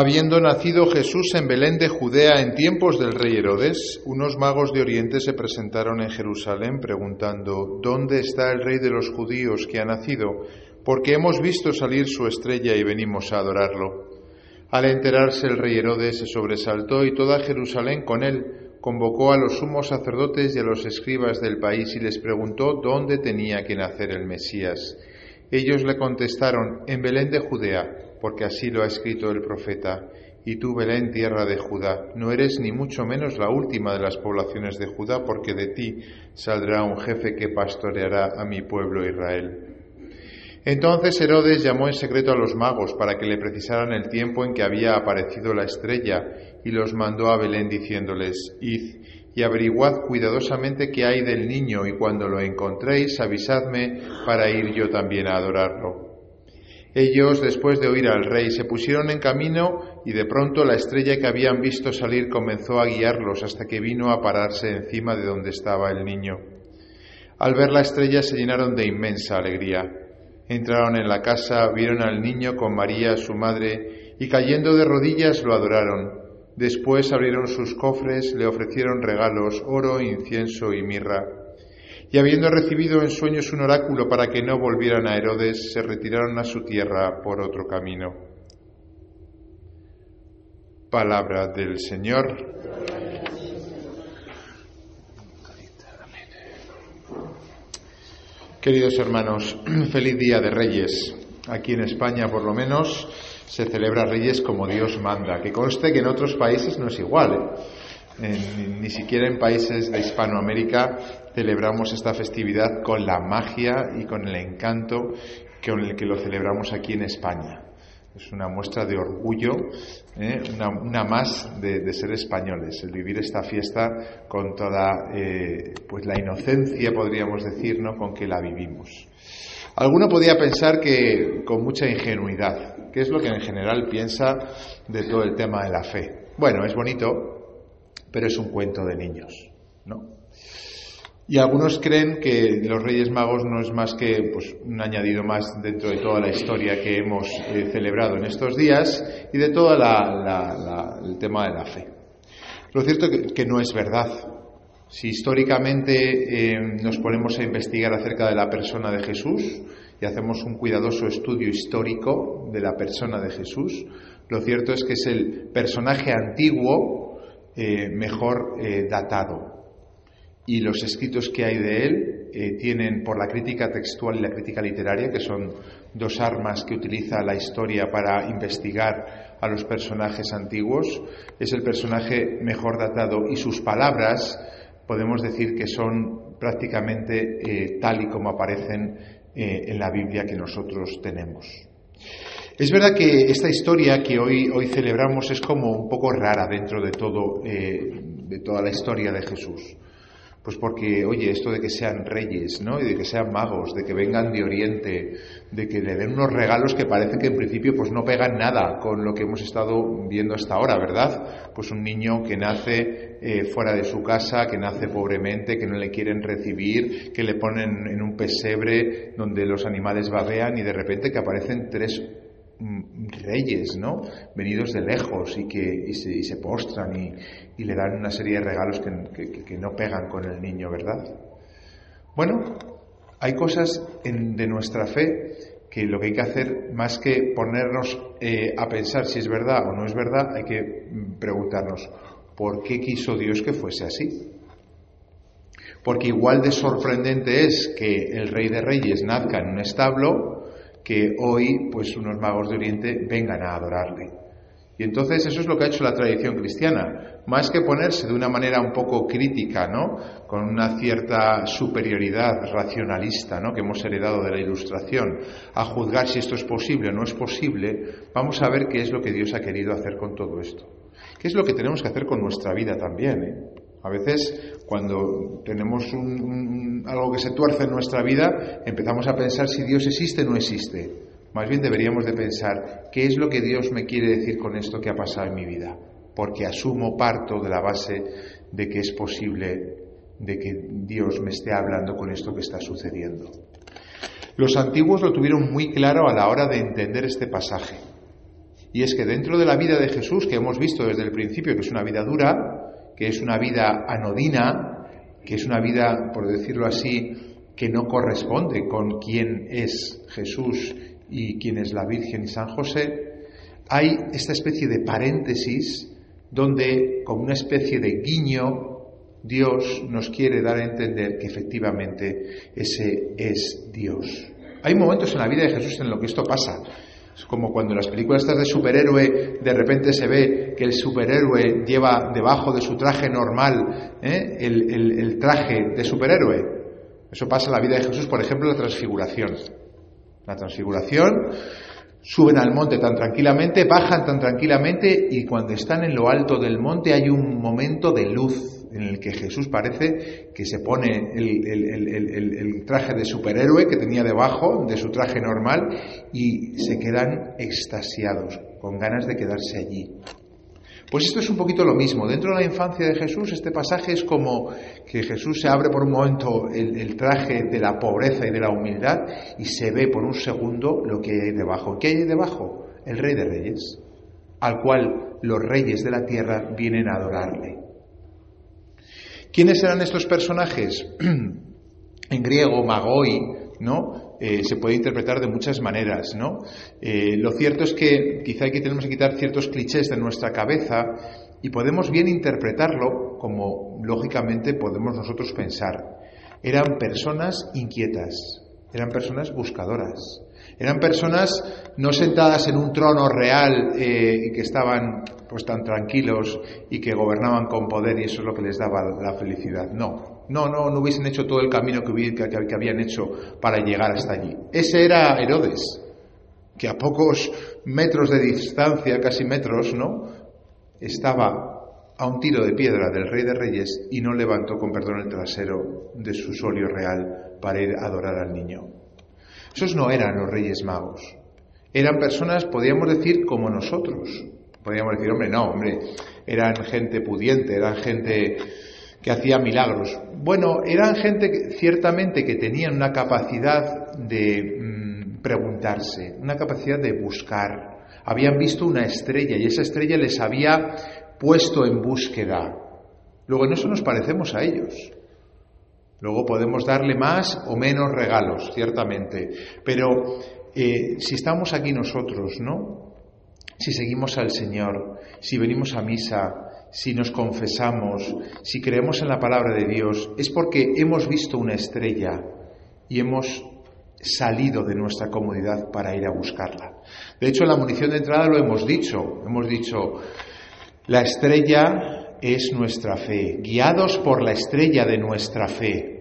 Habiendo nacido Jesús en Belén de Judea en tiempos del rey Herodes, unos magos de Oriente se presentaron en Jerusalén preguntando, ¿Dónde está el rey de los judíos que ha nacido? Porque hemos visto salir su estrella y venimos a adorarlo. Al enterarse el rey Herodes se sobresaltó y toda Jerusalén con él convocó a los sumos sacerdotes y a los escribas del país y les preguntó dónde tenía que nacer el Mesías. Ellos le contestaron, en Belén de Judea porque así lo ha escrito el profeta. Y tú, Belén, tierra de Judá, no eres ni mucho menos la última de las poblaciones de Judá, porque de ti saldrá un jefe que pastoreará a mi pueblo Israel. Entonces Herodes llamó en secreto a los magos para que le precisaran el tiempo en que había aparecido la estrella y los mandó a Belén diciéndoles, Id y averiguad cuidadosamente qué hay del niño y cuando lo encontréis avisadme para ir yo también a adorarlo. Ellos, después de oír al rey, se pusieron en camino y de pronto la estrella que habían visto salir comenzó a guiarlos hasta que vino a pararse encima de donde estaba el niño. Al ver la estrella se llenaron de inmensa alegría. Entraron en la casa, vieron al niño con María, su madre, y cayendo de rodillas lo adoraron. Después abrieron sus cofres, le ofrecieron regalos, oro, incienso y mirra. Y habiendo recibido en sueños un oráculo para que no volvieran a Herodes, se retiraron a su tierra por otro camino. Palabra del Señor. Queridos hermanos, feliz día de Reyes. Aquí en España, por lo menos, se celebra Reyes como Dios manda. Que conste que en otros países no es igual. ¿eh? Ni siquiera en países de Hispanoamérica celebramos esta festividad con la magia y con el encanto con el que lo celebramos aquí en España. Es una muestra de orgullo, ¿eh? una, más de, ser españoles, el vivir esta fiesta con toda eh, pues la inocencia, podríamos decir, ¿no? con que la vivimos. Alguno podría pensar que con mucha ingenuidad, que es lo que en general piensa de todo el tema de la fe. Bueno, es bonito, pero es un cuento de niños, ¿no? Y algunos creen que los Reyes Magos no es más que pues, un añadido más dentro de toda la historia que hemos eh, celebrado en estos días y de todo el tema de la fe. Lo cierto es que, no es verdad. Si históricamente eh, nos ponemos a investigar acerca de la persona de Jesús y hacemos un cuidadoso estudio histórico de la persona de Jesús, lo cierto es que es el personaje antiguo eh, mejor datado y los escritos que hay de él eh, tienen por la crítica textual y la crítica literaria, que son dos armas que utiliza la historia para investigar a los personajes antiguos, es el personaje mejor datado y sus palabras podemos decir que son prácticamente eh, tal y como aparecen eh, en la Biblia que nosotros tenemos. Es verdad que esta historia que hoy, hoy celebramos es como un poco rara dentro de, todo, de toda la historia de Jesús. Pues porque, oye, esto de que sean reyes, ¿no? Y de que sean magos, de que vengan de Oriente, de que le den unos regalos que parece que en principio pues no pegan nada con lo que hemos estado viendo hasta ahora, ¿verdad? Pues un niño que nace eh, fuera de su casa, que nace pobremente, que no le quieren recibir, que le ponen en un pesebre donde los animales babean y de repente que aparecen tres reyes, ¿no? Venidos de lejos y que se, postran y, le dan una serie de regalos que, no pegan con el niño, ¿verdad? Bueno, hay cosas de nuestra fe que lo que hay que hacer, más que ponernos eh, a pensar si es verdad o no es verdad, hay que mm, preguntarnos, ¿por qué quiso Dios que fuese así? Porque igual de sorprendente es que el rey de reyes nazca en un establo que hoy pues unos magos de Oriente vengan a adorarle. Y entonces eso es lo que ha hecho la tradición cristiana, más que ponerse de una manera un poco crítica, ¿no? Con una cierta superioridad racionalista, ¿no? Que hemos heredado de la Ilustración, a juzgar si esto es posible o no es posible, vamos a ver qué es lo que Dios ha querido hacer con todo esto. ¿Qué es lo que tenemos que hacer con nuestra vida también? ¿eh? A veces, cuando tenemos algo que se tuerce en nuestra vida, empezamos a pensar si Dios existe o no existe. Más bien deberíamos de pensar, ¿qué es lo que Dios me quiere decir con esto que ha pasado en mi vida? Porque asumo parto de la base de que es posible de que Dios me esté hablando con esto que está sucediendo. Los antiguos lo tuvieron muy claro a la hora de entender este pasaje. Y es que dentro de la vida de Jesús, que hemos visto desde el principio que es una vida dura, que es una vida anodina, que es una vida, por decirlo así, que no corresponde con quién es Jesús y quién es la Virgen y San José, hay esta especie de paréntesis donde, como una especie de guiño, Dios nos quiere dar a entender que efectivamente ese es Dios. Hay momentos en la vida de Jesús en los que esto pasa. Es como cuando en las películas estas de superhéroe de repente se ve que el superhéroe lleva debajo de su traje normal ¿eh? el, el traje de superhéroe. Eso pasa en la vida de Jesús, por ejemplo, la transfiguración. La transfiguración suben al monte tan tranquilamente, bajan tan tranquilamente y cuando están en lo alto del monte hay un momento de luz en el que Jesús parece que se pone el, traje de superhéroe que tenía debajo de su traje normal y se quedan extasiados, con ganas de quedarse allí. Pues esto es un poquito lo mismo. Dentro de la infancia de Jesús, este pasaje es como que Jesús se abre por un momento el, traje de la pobreza y de la humildad y se ve por un segundo lo que hay debajo. ¿Qué hay debajo? El Rey de Reyes, al cual los reyes de la tierra vienen a adorarle. ¿Quiénes eran estos personajes? en griego, magoi, ¿no? Eh, se puede interpretar de muchas maneras, ¿no? Eh, lo cierto es que quizá hay que tenemos que quitar ciertos clichés de nuestra cabeza y podemos bien interpretarlo como lógicamente podemos nosotros pensar. Eran personas inquietas, eran personas buscadoras, eran personas no sentadas en un trono real eh, y que estaban pues tan tranquilos y que gobernaban con poder y eso es lo que les daba la felicidad. No, no, no, no hubiesen hecho todo el camino que, que habían hecho para llegar hasta allí. Ese era Herodes, que a pocos metros de distancia, casi metros, ¿no? Estaba a un tiro de piedra del rey de reyes y no levantó con perdón el trasero de su solio real para ir a adorar al niño. Esos no eran los reyes magos. Eran personas, podríamos decir, como nosotros. Podríamos decir, hombre, no, hombre, eran gente pudiente, eran gente que hacía milagros. Bueno, eran gente ciertamente que tenían una capacidad de mm, preguntarse, una capacidad de buscar. Habían visto una estrella y esa estrella les había puesto en búsqueda. Luego en eso nos parecemos a ellos. Luego podemos darle más o menos regalos, ciertamente. Pero eh, si estamos aquí nosotros, ¿no? Si seguimos al Señor, si venimos a misa, si nos confesamos, si creemos en la palabra de Dios, es porque hemos visto una estrella y hemos salido de nuestra comodidad para ir a buscarla. De hecho, en la munición de entrada lo hemos dicho. Hemos dicho, la estrella es nuestra fe, guiados por la estrella de nuestra fe.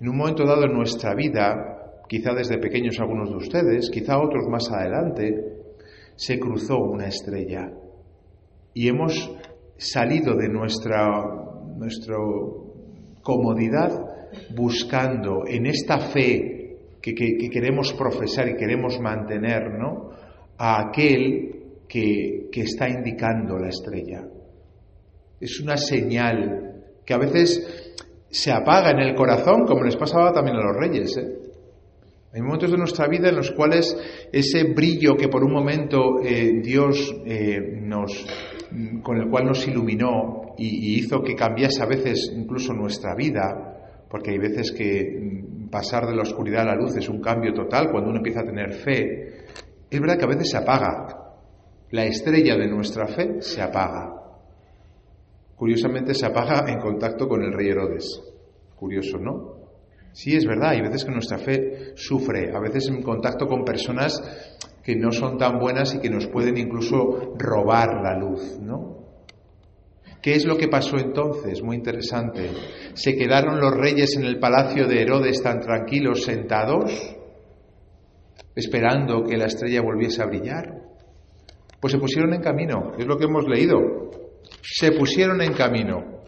En un momento dado en nuestra vida, quizá desde pequeños algunos de ustedes, quizá otros más adelante, se cruzó una estrella y hemos salido de nuestra, comodidad buscando en esta fe que, queremos profesar y queremos mantener, ¿no? A aquel que, que está indicando la estrella. Es una señal que a veces se apaga en el corazón, como les pasaba también a los reyes. ¿eh? Hay momentos de nuestra vida en los cuales ese brillo que por un momento eh, Dios eh, nos, con el cual nos iluminó y, hizo que cambiase a veces incluso nuestra vida, porque hay veces que mm, pasar de la oscuridad a la luz es un cambio total cuando uno empieza a tener fe, es verdad que a veces se apaga. La estrella de nuestra fe se apaga curiosamente se apaga en contacto con el rey Herodes. Curioso, ¿no? Sí, es verdad, hay veces que nuestra fe sufre, a veces en contacto con personas que no son tan buenas y que nos pueden incluso robar la luz, ¿no? ¿Qué es lo que pasó entonces? Muy interesante. ¿Se quedaron los reyes en el palacio de Herodes tan tranquilos sentados, esperando que la estrella volviese a brillar? Pues se pusieron en camino, es lo que hemos leído se pusieron en camino.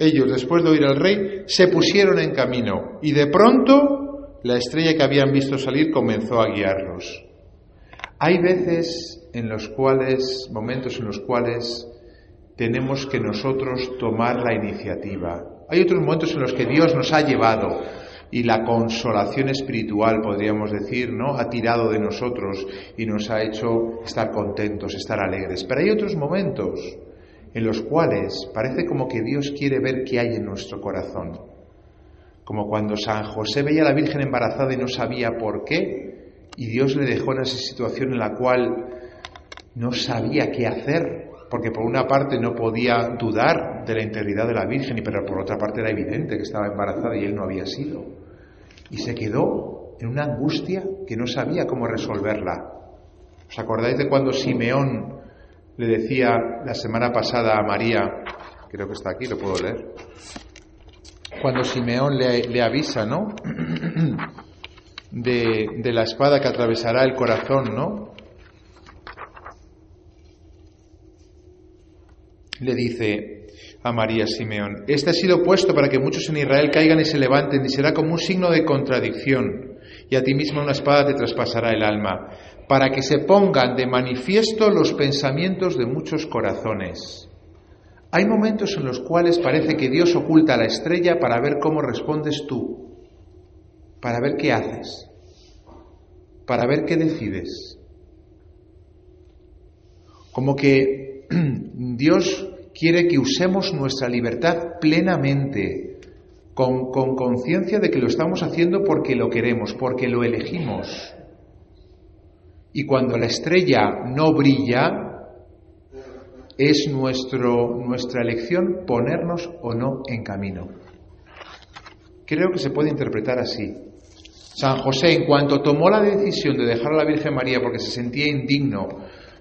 Ellos, después de oír al rey, se pusieron en camino y de pronto la estrella que habían visto salir comenzó a guiarlos. Hay veces en los cuales, momentos en los cuales tenemos que nosotros tomar la iniciativa. Hay otros momentos en los que Dios nos ha llevado, y la consolación espiritual, podríamos decir, ¿no? Ha tirado de nosotros y nos ha hecho estar contentos, estar alegres. Pero hay otros momentos en los cuales parece como que Dios quiere ver qué hay en nuestro corazón. Como cuando San José veía a la Virgen embarazada y no sabía por qué, y Dios le dejó en esa situación en la cual no sabía qué hacer, porque por una parte no podía dudar de la integridad de la Virgen, pero por otra parte era evidente que estaba embarazada y él no había sido. Y se quedó en una angustia que no sabía cómo resolverla. ¿Os acordáis de cuando Simeón le decía la semana pasada a María, creo que está aquí, lo puedo leer, cuando Simeón le, avisa, ¿no? De, de la espada que atravesará el corazón, ¿no? le dice a María Simeón, este ha sido puesto para que muchos en Israel caigan y se levanten y será como un signo de contradicción y a ti mismo una espada te traspasará el alma, para que se pongan de manifiesto los pensamientos de muchos corazones. Hay momentos en los cuales parece que Dios oculta la estrella para ver cómo respondes tú, para ver qué haces, para ver qué decides. Como que Dios quiere que usemos nuestra libertad plenamente, con conciencia de que lo estamos haciendo porque lo queremos, porque lo elegimos. Y cuando la estrella no brilla, es nuestro, nuestra elección ponernos o no en camino. Creo que se puede interpretar así. San José, en cuanto tomó la decisión de dejar a la Virgen María porque se sentía indigno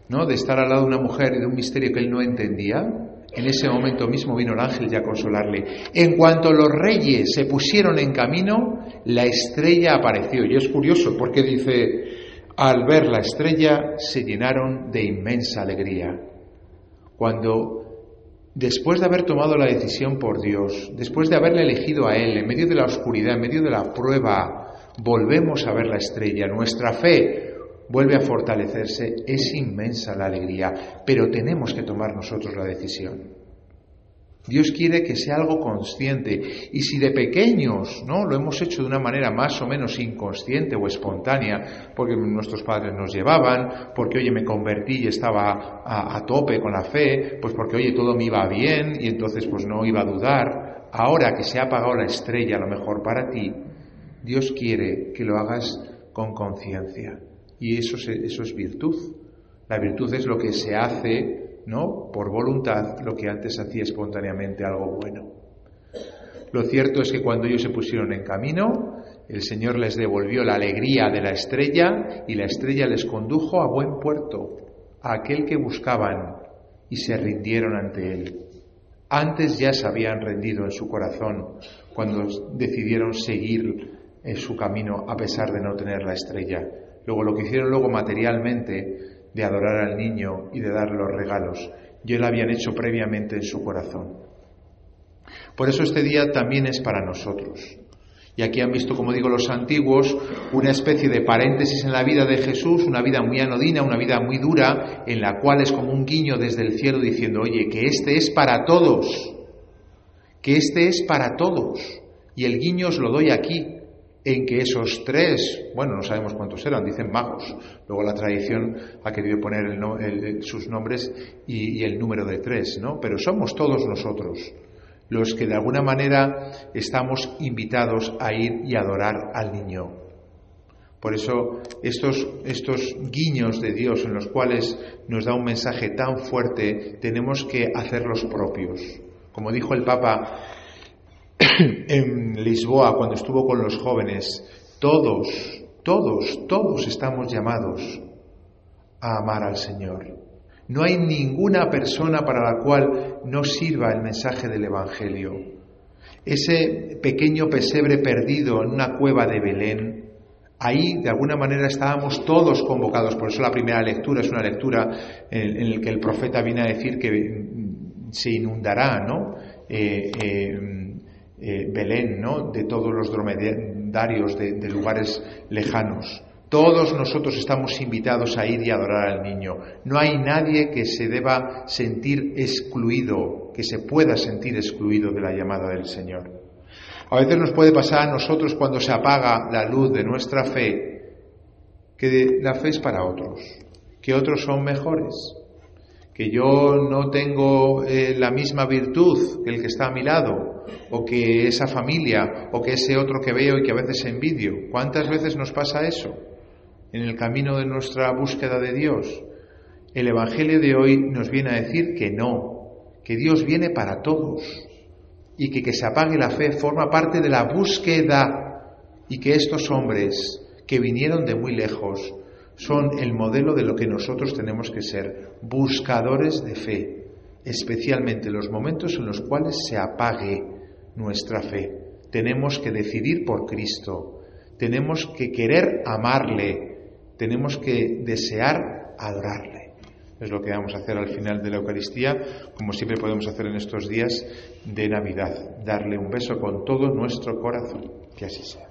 ¿no? de estar al lado de una mujer y de un misterio que él no entendía, en ese momento mismo vino el ángel ya a consolarle. En cuanto los reyes se pusieron en camino, la estrella apareció. Y es curioso porque dice, al ver la estrella se llenaron de inmensa alegría. Cuando después de haber tomado la decisión por Dios, después de haberle elegido a Él, en medio de la oscuridad, en medio de la prueba, volvemos a ver la estrella, nuestra fe vuelve a fortalecerse, es inmensa la alegría, pero tenemos que tomar nosotros la decisión. Dios quiere que sea algo consciente y si de pequeños no lo hemos hecho de una manera más o menos inconsciente o espontánea, porque nuestros padres nos llevaban, porque oye me convertí y estaba a, tope con la fe, pues porque oye todo me iba bien y entonces pues no iba a dudar. Ahora que se ha apagado la estrella, lo mejor para ti, Dios quiere que lo hagas con conciencia. Y eso, eso es virtud. La virtud es lo que se hace, ¿no? Por voluntad, lo que antes hacía espontáneamente algo bueno. Lo cierto es que cuando ellos se pusieron en camino, el Señor les devolvió la alegría de la estrella y la estrella les condujo a buen puerto, a aquel que buscaban y se rindieron ante Él. Antes ya se habían rendido en su corazón cuando decidieron seguir en su camino a pesar de no tener la estrella. Luego lo que hicieron luego materialmente de adorar al niño y de dar los regalos, ya lo habían hecho previamente en su corazón. Por eso este día también es para nosotros. Y aquí han visto, como digo los antiguos, una especie de paréntesis en la vida de Jesús, una vida muy anodina, una vida muy dura, en la cual es como un guiño desde el cielo diciendo, oye, que este es para todos, que este es para todos. Y el guiño os lo doy aquí, en que esos tres, bueno, no sabemos cuántos eran, dicen magos, luego la tradición ha querido poner sus nombres y, y, el número de tres, ¿no? Pero somos todos nosotros los que de alguna manera estamos invitados a ir y adorar al niño. Por eso estos, estos guiños de Dios en los cuales nos da un mensaje tan fuerte, tenemos que hacerlos propios. Como dijo el Papa, en Lisboa cuando estuvo con los jóvenes, todos, todos, todos estamos llamados a amar al Señor. No hay ninguna persona para la cual no sirva el mensaje del Evangelio. Ese pequeño pesebre perdido en una cueva de Belén, ahí de alguna manera estábamos todos convocados. Por eso la primera lectura es una lectura en, la que el profeta viene a decir que se inundará, ¿no? Eh, eh, eh, Belén, ¿no? de todos los dromedarios de, lugares lejanos. Todos nosotros estamos invitados a ir y adorar al niño. No hay nadie que se deba sentir excluido, que se pueda sentir excluido de la llamada del Señor. A veces nos puede pasar a nosotros cuando se apaga la luz de nuestra fe, que la fe es para otros, que otros son mejores, que yo no tengo eh, la misma virtud que el que está a mi lado, o que esa familia, o que ese otro que veo y que a veces envidio. ¿Cuántas veces nos pasa eso en el camino de nuestra búsqueda de Dios? El Evangelio de hoy nos viene a decir que no, que Dios viene para todos y que que se apague la fe forma parte de la búsqueda y que estos hombres que vinieron de muy lejos son el modelo de lo que nosotros tenemos que ser, buscadores de fe, especialmente en los momentos en los cuales se apague nuestra fe. Tenemos que decidir por Cristo, tenemos que querer amarle, tenemos que desear adorarle. Es lo que vamos a hacer al final de la Eucaristía, como siempre podemos hacer en estos días de Navidad, darle un beso con todo nuestro corazón. Que así sea.